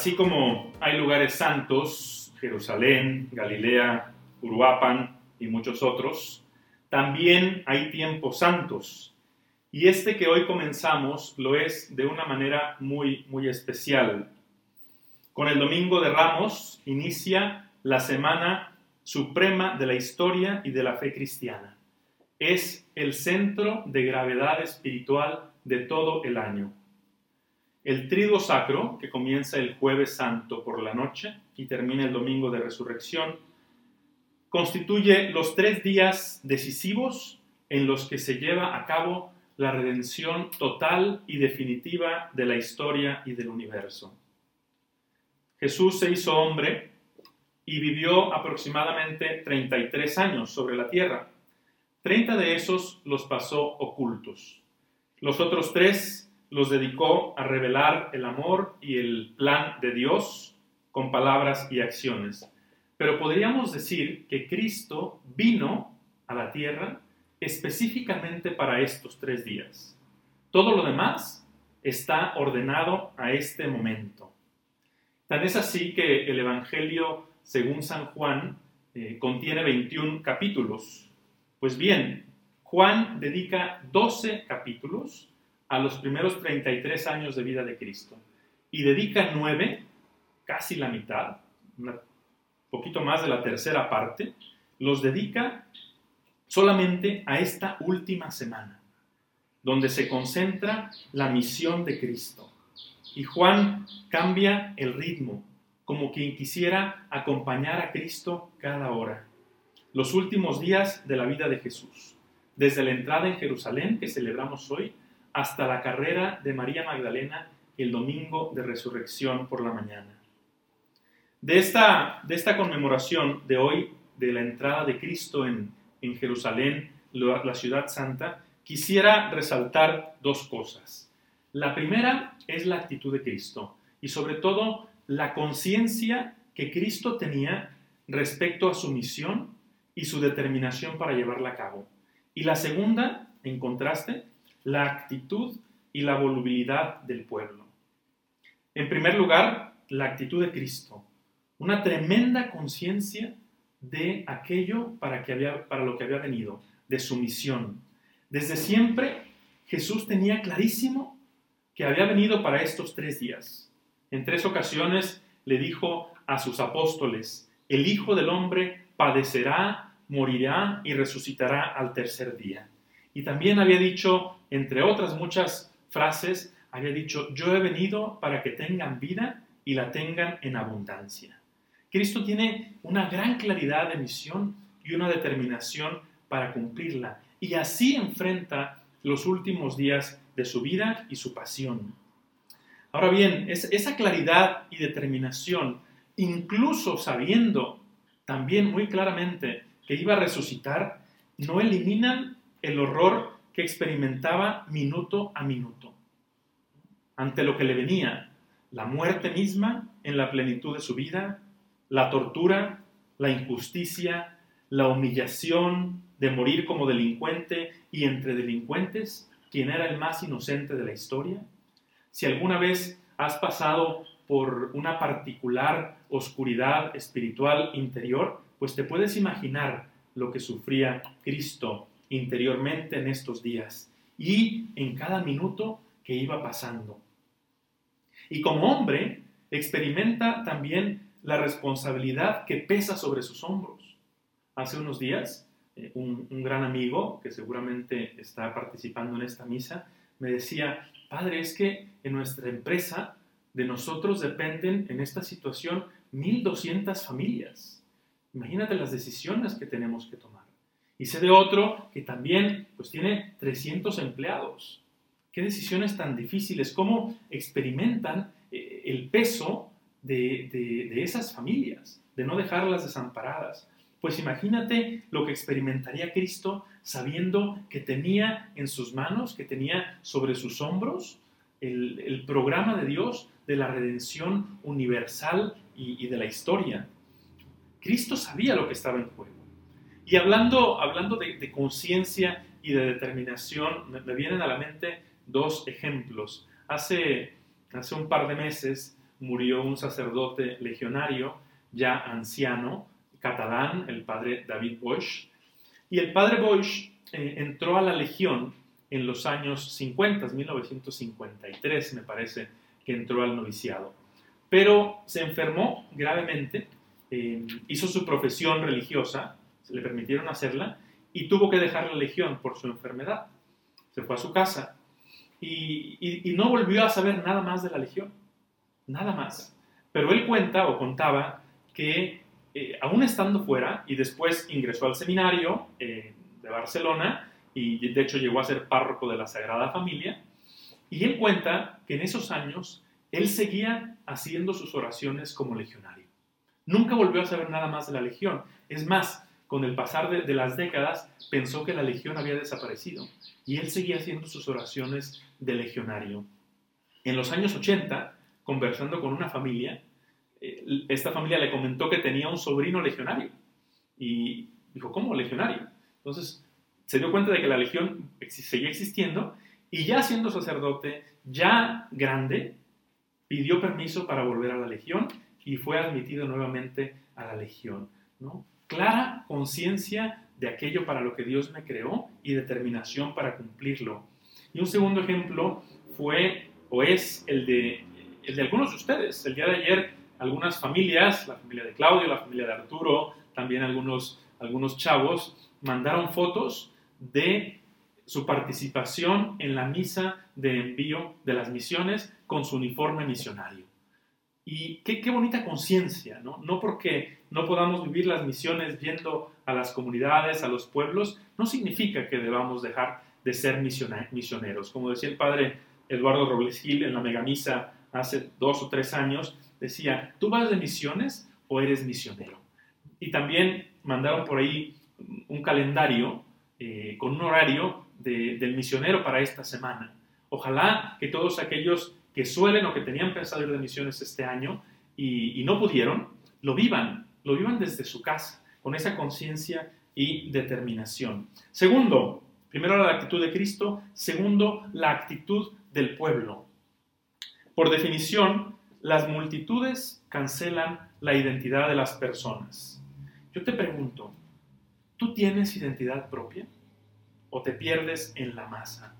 Así como hay lugares santos, Jerusalén, Galilea, Uruapan y muchos otros, también hay tiempos santos. Y este que hoy comenzamos lo es de una manera muy, muy especial. Con el Domingo de Ramos inicia la semana suprema de la historia y de la fe cristiana. Es el centro de gravedad espiritual de todo el año. El triduo sacro, que comienza el jueves santo por la noche y termina el domingo de resurrección, constituye los tres días decisivos en los que se lleva a cabo la redención total y definitiva de la historia y del universo. Jesús se hizo hombre y vivió aproximadamente 33 años sobre la tierra. 30 de esos los pasó ocultos. Los otros tres los dedicó a revelar el amor y el plan de Dios con palabras y acciones. Pero podríamos decir que Cristo vino a la tierra específicamente para estos tres días. Todo lo demás está ordenado a este momento. Tan es así que el Evangelio, según San Juan, eh, contiene 21 capítulos. Pues bien, Juan dedica 12 capítulos a los primeros 33 años de vida de Cristo y dedica nueve, casi la mitad, un poquito más de la tercera parte, los dedica solamente a esta última semana, donde se concentra la misión de Cristo. Y Juan cambia el ritmo, como quien quisiera acompañar a Cristo cada hora. Los últimos días de la vida de Jesús, desde la entrada en Jerusalén que celebramos hoy hasta la carrera de María Magdalena el domingo de resurrección por la mañana. De esta, de esta conmemoración de hoy, de la entrada de Cristo en, en Jerusalén, la ciudad santa, quisiera resaltar dos cosas. La primera es la actitud de Cristo y sobre todo la conciencia que Cristo tenía respecto a su misión y su determinación para llevarla a cabo. Y la segunda, en contraste, la actitud y la volubilidad del pueblo. En primer lugar, la actitud de Cristo, una tremenda conciencia de aquello para, que había, lo que había venido, de su misión. Desde siempre Jesús tenía clarísimo que había venido para estos tres días. En tres ocasiones le dijo a sus apóstoles, el Hijo del Hombre padecerá, morirá y resucitará al tercer día. Y también había dicho, entre otras muchas frases, había dicho, yo he venido para que tengan vida y la tengan en abundancia. Cristo tiene una gran claridad de misión y una determinación para cumplirla. Y así enfrenta los últimos días de su vida y su pasión. Ahora bien, esa claridad y determinación, incluso sabiendo también muy claramente que iba a resucitar, no eliminan el horror que experimentaba minuto a minuto ante lo que le venía, la muerte misma en la plenitud de su vida, la tortura, la injusticia, la humillación de morir como delincuente y entre delincuentes, quien era el más inocente de la historia. Si alguna vez has pasado por una particular oscuridad espiritual interior, pues te puedes imaginar lo que sufría Cristo interiormente en estos días y en cada minuto que iba pasando. Y como hombre, experimenta también la responsabilidad que pesa sobre sus hombros. Hace unos días, eh, un, gran amigo, que seguramente está participando en esta misa, me decía, Padre, es que en nuestra empresa de nosotros dependen en esta situación 1.200 familias. Imagínate las decisiones que tenemos que tomar. Y sé de otro que también pues, tiene 300 empleados. Qué decisiones tan difíciles, cómo experimentan eh, el peso de, de esas familias, de no dejarlas desamparadas. Pues imagínate lo que experimentaría Cristo sabiendo que tenía en sus manos, que tenía sobre sus hombros el, el programa de Dios de la redención universal y, y, de la historia. Cristo sabía lo que estaba en juego. Y hablando, hablando de, conciencia y de determinación, me, vienen a la mente dos ejemplos. Hace, hace un par de meses, murió un sacerdote legionario ya anciano, catalán, el padre David Bosch. Y el padre Bosch eh, entró a la legión en los años 50, 1953 me parece que entró al noviciado. Pero se enfermó gravemente, eh, hizo su profesión religiosa, le permitieron hacerla, y tuvo que dejar la legión por su enfermedad. Se fue a su casa y, no volvió a saber nada más de la legión, nada más. Pero él cuenta o contaba que eh, aún estando fuera y después ingresó al seminario eh, de Barcelona y de hecho llegó a ser párroco de la Sagrada Familia, y él cuenta que en esos años él seguía haciendo sus oraciones como legionario. Nunca volvió a saber nada más de la legión. Es más, con el pasar de, las décadas, pensó que la legión había desaparecido y él seguía haciendo sus oraciones de legionario. En los años 80, conversando con una familia, eh, esta familia le comentó que tenía un sobrino legionario y dijo, ¿cómo legionario? Entonces se dio cuenta de que la legión seguía existiendo y ya siendo sacerdote, ya grande, pidió permiso para volver a la legión y fue admitido nuevamente a la legión. ¿no? Clara conciencia de aquello para lo que Dios me creó y determinación para cumplirlo. Y un segundo ejemplo fue o es el de, el de algunos de ustedes. El día de ayer algunas familias, la familia de Claudio, la familia de Arturo, también algunos, algunos chavos, mandaron fotos de su participación en la misa de envío de las misiones con su uniforme misionario. Y qué, qué bonita conciencia, ¿no? No porque no podamos vivir las misiones viendo a las comunidades, a los pueblos, no significa que debamos dejar de ser misioneros. Como decía el padre Eduardo Robles Gil en la megamisa hace dos o tres años, decía, ¿tú vas de misiones o eres misionero? Y también mandaron por ahí un calendario eh, con un horario del misionero para esta semana. Ojalá que todos aquellos que suelen o que tenían pensado ir de misiones este año y, no pudieron, lo vivan, lo vivan desde su casa, con esa conciencia y determinación. Segundo, primero la actitud de Cristo, segundo, la actitud del pueblo. Por definición, las multitudes cancelan la identidad de las personas. Yo te pregunto, ¿tú tienes identidad propia? ¿O te pierdes en la masa?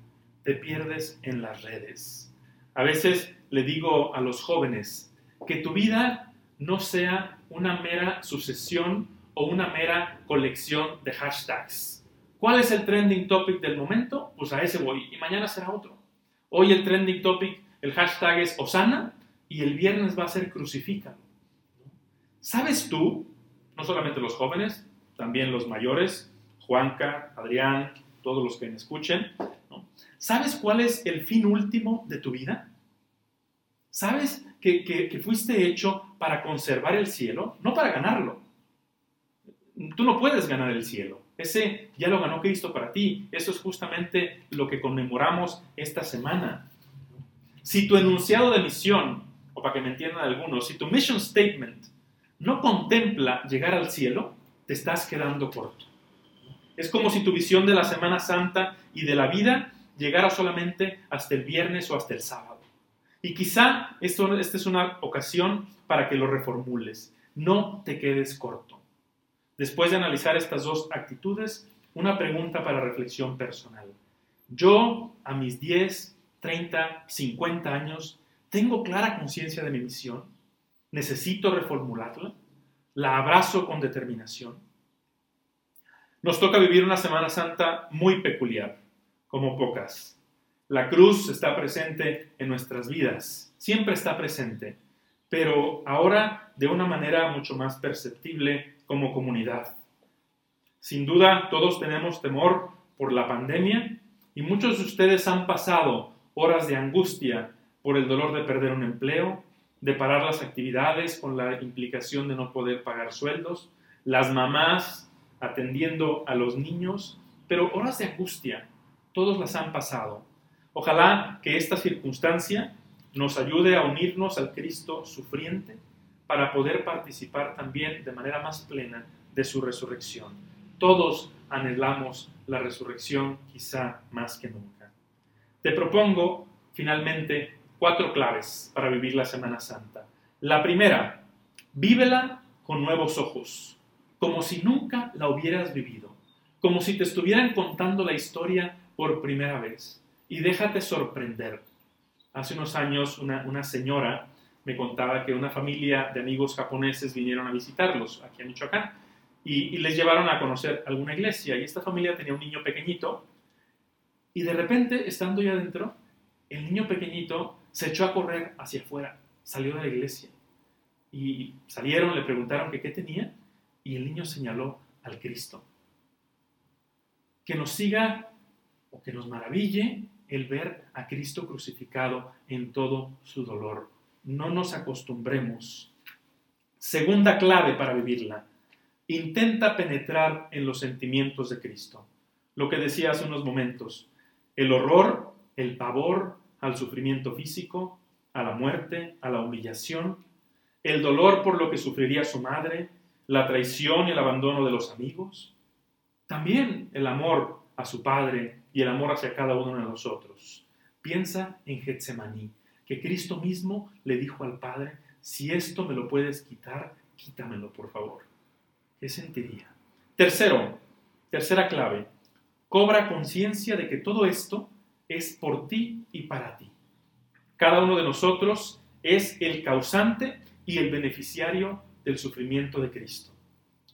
¿Te pierdes en las redes? A veces le digo a los jóvenes que tu vida no sea una mera sucesión o una mera colección de hashtags. ¿Cuál es el trending topic del momento? Pues a ese voy y mañana será otro. Hoy el trending topic, el hashtag es Osana y el viernes va a ser crucifica. ¿Sabes tú, no solamente los jóvenes, también los mayores, Juanca, Adrián, todos los que me escuchen, ¿Sabes cuál es el fin último de tu vida? ¿Sabes que, fuiste hecho para conservar el cielo, no para ganarlo? Tú no puedes ganar el cielo. Ese ya lo ganó Cristo para ti. Eso es justamente lo que conmemoramos esta semana. Si tu enunciado de misión, o para que me entiendan algunos, si tu mission statement no contempla llegar al cielo, te estás quedando corto. Es como si tu visión de la Semana Santa y de la vida llegara solamente hasta el viernes o hasta el sábado. Y quizá esto, esta es una ocasión para que lo reformules. No te quedes corto. Después de analizar estas dos actitudes, una pregunta para reflexión personal. Yo, a mis 10, 30, 50 años, ¿tengo clara conciencia de mi misión? ¿Necesito reformularla? ¿La abrazo con determinación? Nos toca vivir una Semana Santa muy peculiar como pocas. La cruz está presente en nuestras vidas, siempre está presente, pero ahora de una manera mucho más perceptible como comunidad. Sin duda, todos tenemos temor por la pandemia y muchos de ustedes han pasado horas de angustia por el dolor de perder un empleo, de parar las actividades con la implicación de no poder pagar sueldos, las mamás atendiendo a los niños, pero horas de angustia todos las han pasado. Ojalá que esta circunstancia nos ayude a unirnos al Cristo sufriente para poder participar también de manera más plena de su resurrección. Todos anhelamos la resurrección quizá más que nunca. Te propongo finalmente cuatro claves para vivir la Semana Santa. La primera, vívela con nuevos ojos, como si nunca la hubieras vivido, como si te estuvieran contando la historia por primera vez. Y déjate sorprender. Hace unos años una, señora me contaba que una familia de amigos japoneses vinieron a visitarlos aquí en Michoacán y, y, les llevaron a conocer alguna iglesia. Y esta familia tenía un niño pequeñito y de repente, estando ya adentro, el niño pequeñito se echó a correr hacia afuera, salió de la iglesia. Y salieron, le preguntaron que qué tenía y el niño señaló al Cristo. Que nos siga o que nos maraville el ver a Cristo crucificado en todo su dolor. No nos acostumbremos. Segunda clave para vivirla. Intenta penetrar en los sentimientos de Cristo. Lo que decía hace unos momentos. El horror, el pavor al sufrimiento físico, a la muerte, a la humillación, el dolor por lo que sufriría su madre, la traición y el abandono de los amigos, también el amor a su padre y el amor hacia cada uno de nosotros. Piensa en Getsemaní, que Cristo mismo le dijo al Padre, si esto me lo puedes quitar, quítamelo, por favor. ¿Qué sentiría? Tercero, tercera clave, cobra conciencia de que todo esto es por ti y para ti. Cada uno de nosotros es el causante y el beneficiario del sufrimiento de Cristo.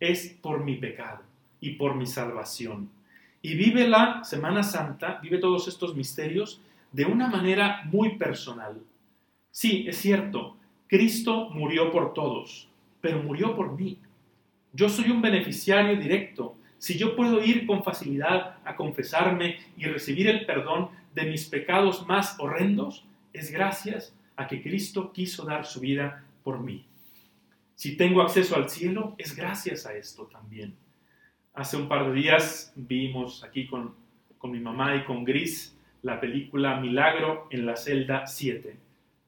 Es por mi pecado y por mi salvación. Y vive la Semana Santa, vive todos estos misterios de una manera muy personal. Sí, es cierto, Cristo murió por todos, pero murió por mí. Yo soy un beneficiario directo. Si yo puedo ir con facilidad a confesarme y recibir el perdón de mis pecados más horrendos, es gracias a que Cristo quiso dar su vida por mí. Si tengo acceso al cielo, es gracias a esto también. Hace un par de días vimos aquí con, con mi mamá y con Gris la película Milagro en la celda 7.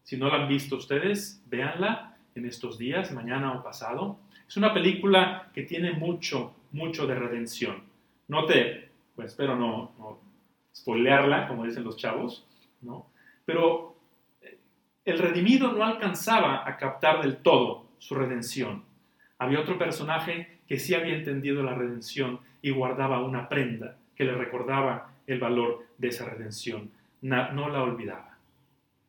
Si no la han visto ustedes, véanla en estos días, mañana o pasado. Es una película que tiene mucho, mucho de redención. No te, pues espero no, no spoilearla, como dicen los chavos, ¿no? Pero el redimido no alcanzaba a captar del todo su redención. Había otro personaje que sí había entendido la redención y guardaba una prenda que le recordaba el valor de esa redención. No, la olvidaba.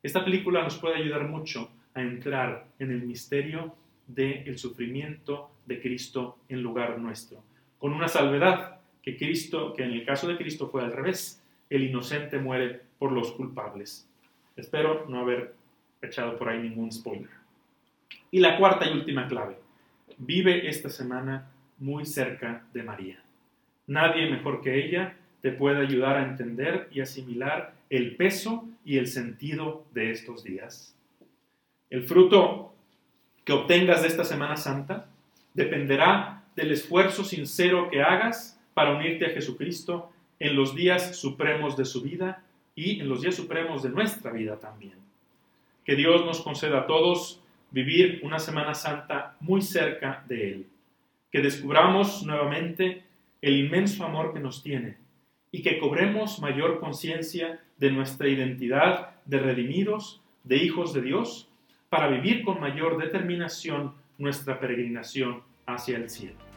Esta película nos puede ayudar mucho a entrar en el misterio del sufrimiento de Cristo en lugar nuestro, con una salvedad que Cristo, que en el caso de Cristo fue al revés, el inocente muere por los culpables. Espero no haber echado por ahí ningún spoiler. Y la cuarta y última clave. Vive esta semana muy cerca de María. Nadie mejor que ella te puede ayudar a entender y asimilar el peso y el sentido de estos días. El fruto que obtengas de esta Semana Santa dependerá del esfuerzo sincero que hagas para unirte a Jesucristo en los días supremos de su vida y en los días supremos de nuestra vida también. Que Dios nos conceda a todos vivir una Semana Santa muy cerca de Él. Que descubramos nuevamente el inmenso amor que nos tiene y que cobremos mayor conciencia de nuestra identidad de redimidos, de hijos de Dios, para vivir con mayor determinación nuestra peregrinación hacia el cielo.